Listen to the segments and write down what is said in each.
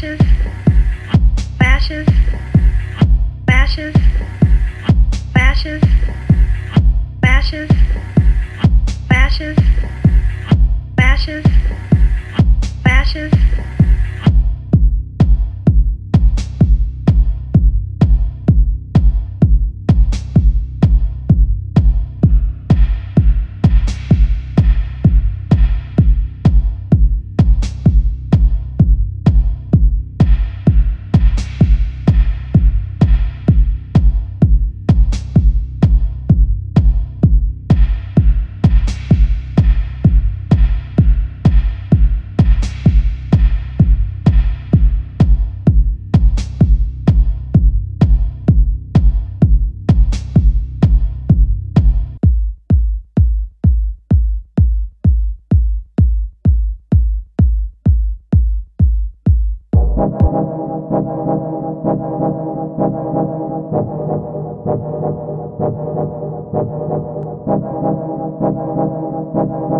Bashes. Bashes. Bashes. Bashes. Bashes. Bashes. Bashes. Bashes. Thank you.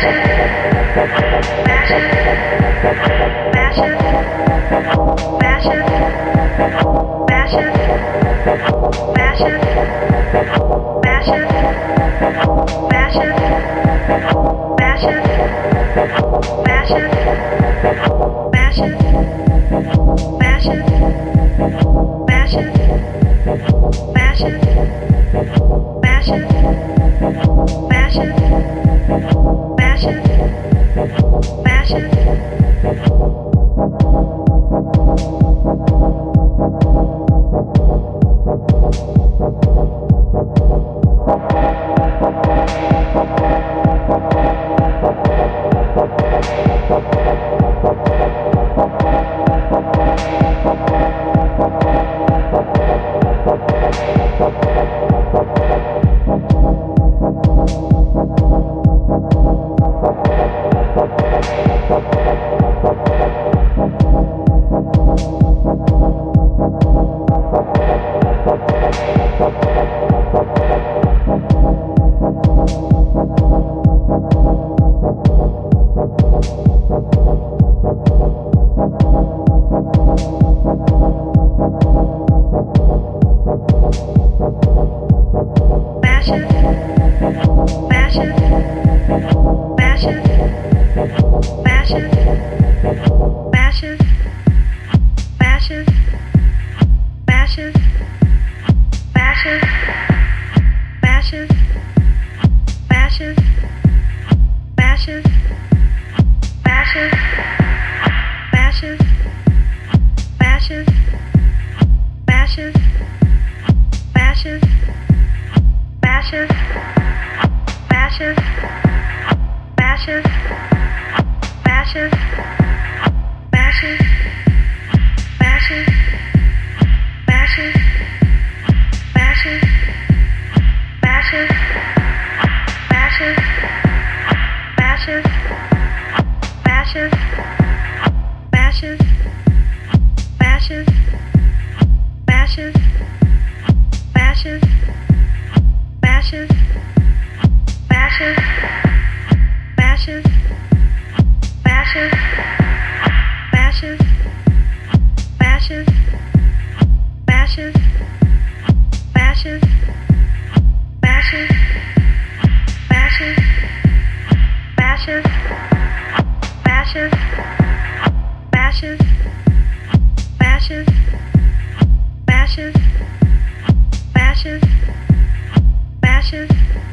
Fashion. Fashion. Fashion. Bashes. Bashes. Bashes. Bashes. Bashes. Bashes. Bashes. Bashes. Bashes. Bashes. Bashes. Bashes. Bashes. Bashes. Bashes. Bashes. Bashes. Bashes. Bashes. Bashes. Bashes. Bashes. Bashes. Bashes. Bashes. Bashes ashes.